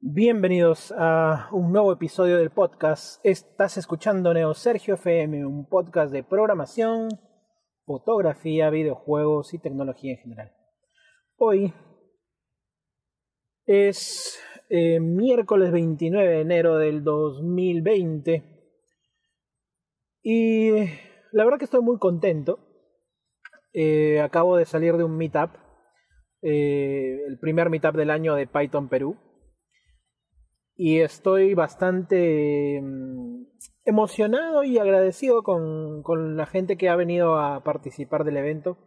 Bienvenidos a un nuevo episodio del podcast. Estás escuchando Neo Sergio FM, un podcast de programación, fotografía, videojuegos y tecnología en general. Hoy es eh, miércoles 29 de enero del 2020 y la verdad que estoy muy contento. Eh, acabo de salir de un meetup, eh, el primer meetup del año de Python Perú y estoy bastante mm, emocionado y agradecido con, con, la gente que ha venido a participar del evento.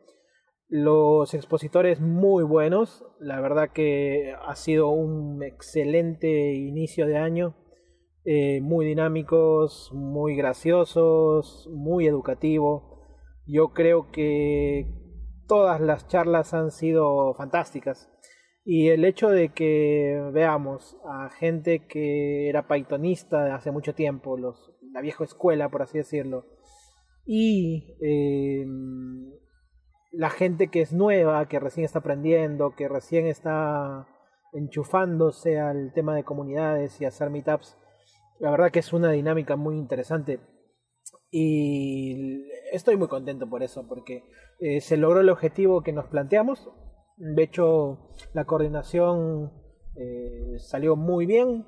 Los expositores muy buenos, la verdad que ha sido un excelente inicio de año, eh, muy dinámicos, muy graciosos, muy educativo. Yo creo que todas las charlas han sido fantásticas. Y el hecho de que veamos a gente que era pythonista hace mucho tiempo, los, la vieja escuela, por así decirlo, y eh, la gente que es nueva, que recién está aprendiendo, que recién está enchufándose al tema de comunidades y hacer meetups, la verdad que es una dinámica muy interesante. Y estoy muy contento por eso, porque eh, se logró el objetivo que nos planteamos, de hecho, la coordinación eh, salió muy bien.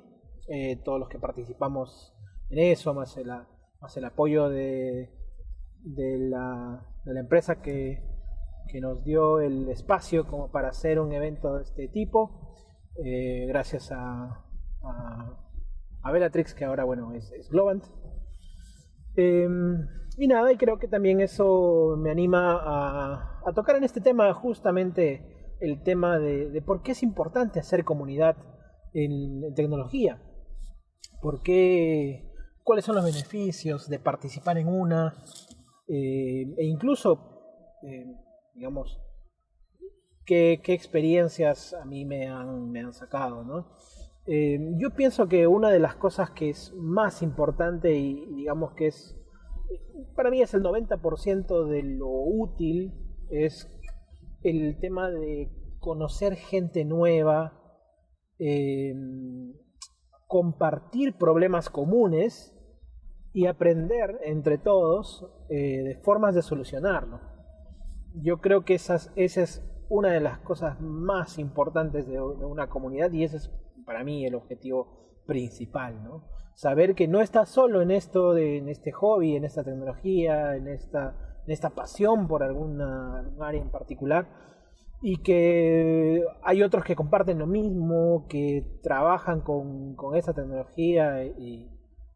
Eh, todos los que participamos en eso, más el, más el apoyo de, la, empresa que, nos dio el espacio como para hacer un evento de este tipo. Gracias a, a, Bellatrix, que ahora bueno es, es Globant. Em, y nada, y creo que también eso me anima a, tocar en este tema justamente el tema de, por qué es importante hacer comunidad en, tecnología. ¿Por qué, ¿Cuáles son los beneficios de participar en una? Eh, e incluso, eh, digamos, qué, qué, experiencias a mí me han, me han sacado, ¿no? Eh, yo pienso que una de las cosas que es más importante y digamos que es, para mí es el 90% de lo útil, es el tema de conocer gente nueva, em, compartir problemas comunes y aprender entre todos eh, de formas de solucionarlo. Yo creo que esas, esa es una de las cosas más importantes de, una comunidad y ese es para mí el objetivo principal, ¿no? Saber que no estás solo en esto, de, en este hobby, en esta tecnología, en esta en esta pasión por alguna área en particular y que hay otros que comparten lo mismo, que trabajan con, con esa tecnología y,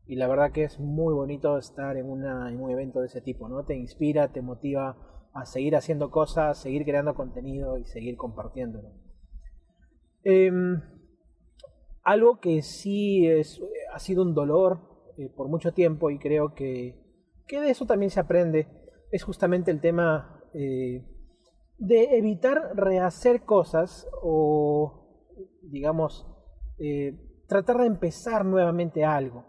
y, la verdad que es muy bonito estar en, una, en un evento de ese tipo, ¿no? Te inspira, te motiva a seguir haciendo cosas, seguir creando contenido y seguir compartiéndolo. Em, algo que sí es, ha sido un dolor eh, por mucho tiempo y creo que, que de eso también se aprende es justamente el tema eh, de evitar rehacer cosas o, digamos, eh, tratar de empezar nuevamente algo.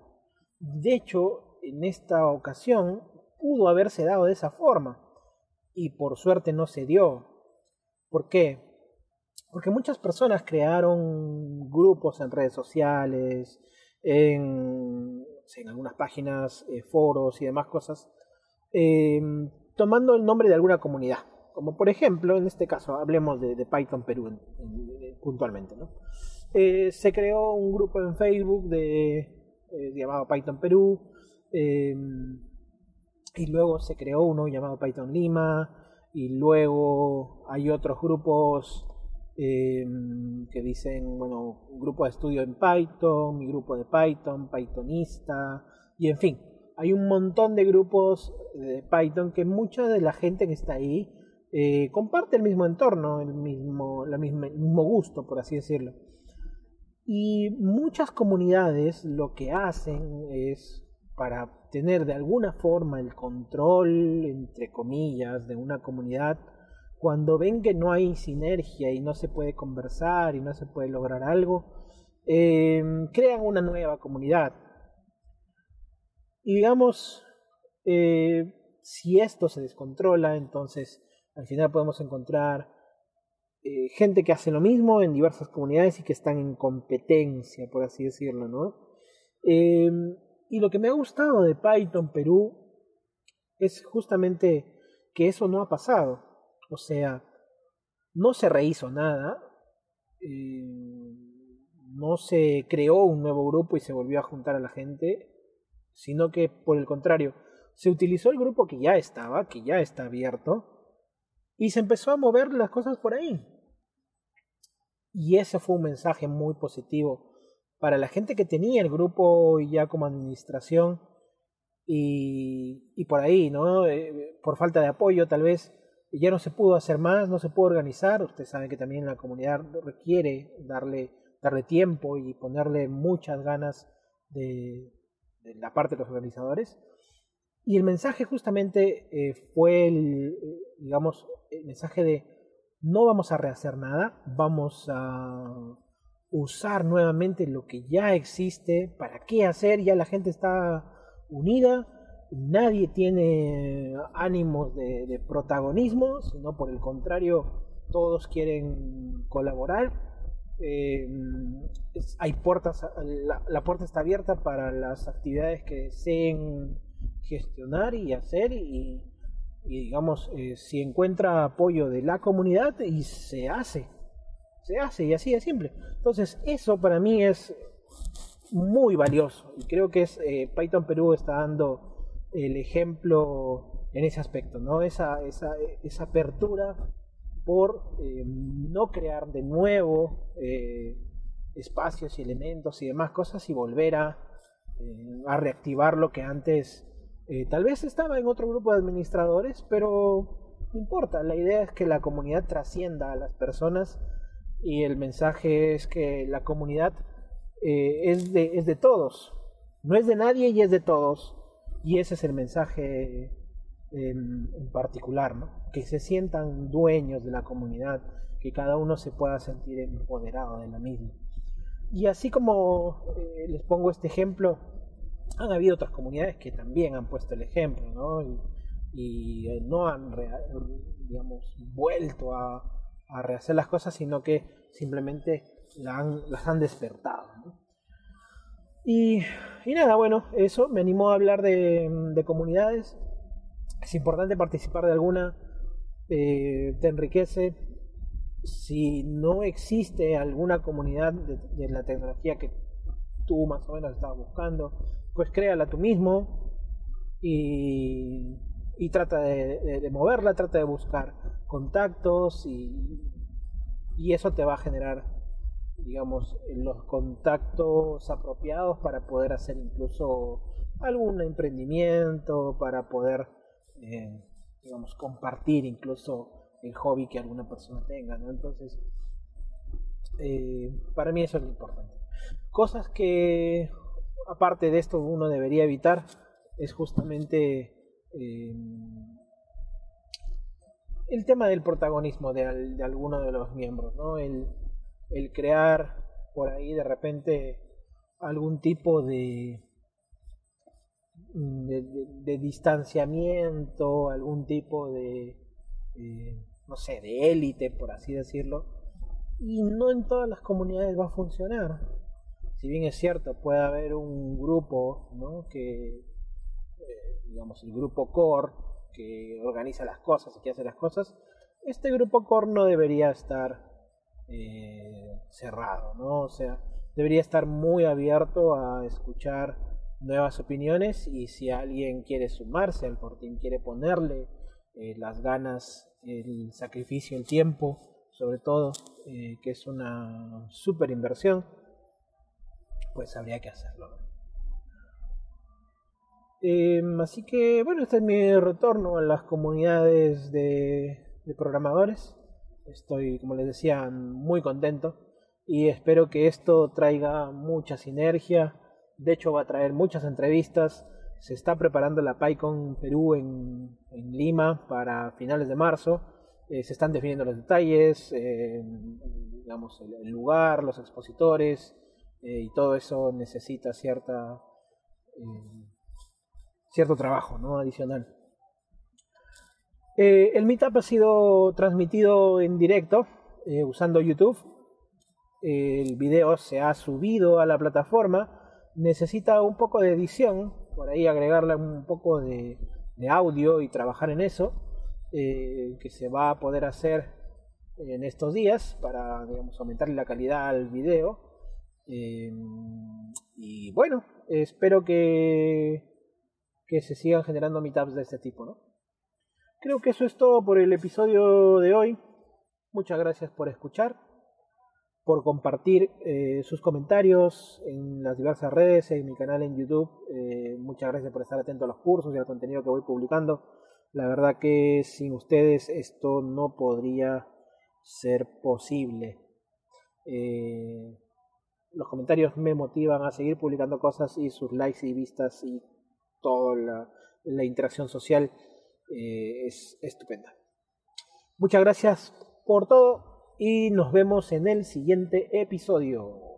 De hecho, en esta ocasión pudo haberse dado de esa forma y por suerte no se dio. ¿Por qué? Porque muchas personas crearon grupos en redes sociales, en, en algunas páginas, eh, foros y demás cosas, Em, tomando el nombre de alguna comunidad. Como por ejemplo, en este caso, hablemos de, Python Perú puntualmente. ¿no? Eh, se creó un grupo en Facebook de, eh, llamado Python Perú. Em, y luego se creó uno llamado Python Lima. Y luego hay otros grupos em, que dicen, bueno, grupo de estudio en Python, mi grupo de Python, Pythonista, y en fin, hay un montón de grupos de Python que mucha de la gente que está ahí eh, comparte el mismo entorno, el mismo, la misma, el mismo gusto, por así decirlo. Y muchas comunidades lo que hacen es para tener de alguna forma el control, entre comillas, de una comunidad, cuando ven que no hay sinergia y no se puede conversar y no se puede lograr algo, eh, crean una nueva comunidad y digamos, eh, si esto se descontrola, entonces al final podemos encontrar eh, gente que hace lo mismo en diversas comunidades y que están en competencia, por así decirlo, ¿no? Em, y lo que me ha gustado de Python Perú es justamente que eso no ha pasado. O sea, no se rehizo nada, eh, no se creó un nuevo grupo y se volvió a juntar a la gente, sino que por el contrario, se utilizó el grupo que ya estaba, que ya está abierto, y se empezó a mover las cosas por ahí. Y ese fue un mensaje muy positivo para la gente que tenía el grupo ya como administración y, y por ahí, ¿no? Eh, por falta de apoyo tal vez ya no se pudo hacer más, no se pudo organizar. Usted sabe que también la comunidad requiere darle, darle tiempo y ponerle muchas ganas de, de la parte de los organizadores. Y el mensaje justamente eh, fue el, digamos, el mensaje de no vamos a rehacer nada, vamos a usar nuevamente lo que ya existe, para qué hacer, ya la gente está unida, nadie tiene ánimos de, protagonismo, sino por el contrario, todos quieren colaborar. Eh, hay puertas, la, puerta está abierta para las actividades que deseen gestionar y hacer y, digamos, eh, si encuentra apoyo de la comunidad y se hace, se hace y así de simple. Entonces, eso para mí es muy valioso y creo que es eh, Python Perú está dando el ejemplo en ese aspecto, ¿no? Esa, esa, esa apertura por eh, no crear de nuevo espacios y elementos y demás cosas y volver a, a reactivar lo que antes eh, tal vez estaba en otro grupo de administradores, pero no importa. La idea es que la comunidad trascienda a las personas y el mensaje es que la comunidad eh, es, de, es de todos. No es de nadie y es de todos. Y ese es el mensaje en, en particular, que se sientan dueños de la comunidad, que cada uno se pueda sentir empoderado de la misma. Y así como eh, les pongo este ejemplo, han habido otras comunidades que también han puesto el ejemplo, ¿no? Y, eh, no han, digamos, vuelto a, rehacer las cosas, sino que simplemente las han despertado. Y, y, nada, bueno, eso me animó a hablar de, de comunidades. Es importante participar de alguna, eh, te enriquece. Si no existe alguna comunidad de, la tecnología que tú más o menos estabas buscando, pues créala tú mismo y, trata de, moverla, trata de buscar contactos y eso te va a generar, digamos, los contactos apropiados para poder hacer incluso algún emprendimiento, para poder, eh, digamos, compartir incluso el hobby que alguna persona tenga, ¿no? Entonces, eh, para mí eso es lo importante. Cosas que aparte de esto uno debería evitar es justamente eh, el tema del protagonismo de, de, alguno de los miembros, ¿no? El, el, crear por ahí de repente algún tipo de, de, de distanciamiento, algún tipo de, eh, no sé, de élite, por así decirlo, y no en todas las comunidades va a funcionar si bien es cierto, puede haber un grupo, ¿no? Que, eh, digamos, el grupo core, que organiza las cosas y que hace las cosas, este grupo core no debería estar eh, cerrado, ¿no? O sea, debería estar muy abierto a escuchar nuevas opiniones y si alguien quiere sumarse al fortín, quiere ponerle eh, las ganas, el sacrificio, el tiempo, sobre todo, que es una super inversión, pues habría que hacerlo. Em, así que bueno, este es mi retorno a las comunidades de, programadores. Estoy, como les decía, muy contento y espero que esto traiga mucha sinergia. De hecho, va a traer muchas entrevistas. Se está preparando la PyCon Perú en, Lima para finales de marzo. Eh, se están definiendo los detalles, eh, digamos, el lugar, los expositores, eh, y todo eso necesita cierta cierto trabajo no adicional Eh, el Meetup ha sido transmitido en directo eh, usando YouTube. El video se ha subido a la plataforma. Necesita un poco de edición, por ahí agregarle un poco de, audio y trabajar en eso, eh, que se va a poder hacer en estos días para digamos, la calidad al video. y bueno, espero que, que se sigan generando meetups de este tipo, ¿no? Creo que eso es todo por el episodio de hoy. Muchas gracias por escuchar, por compartir eh, sus comentarios en las diversas redes, en mi canal en YouTube. Eh, muchas gracias por estar atento a los cursos y al contenido que voy publicando. La verdad que sin ustedes esto no podría ser posible. Eh, los comentarios me motivan a seguir publicando cosas y sus likes y vistas y toda la interacción social eh, es estupenda. Muchas gracias por todo y nos vemos en el siguiente episodio.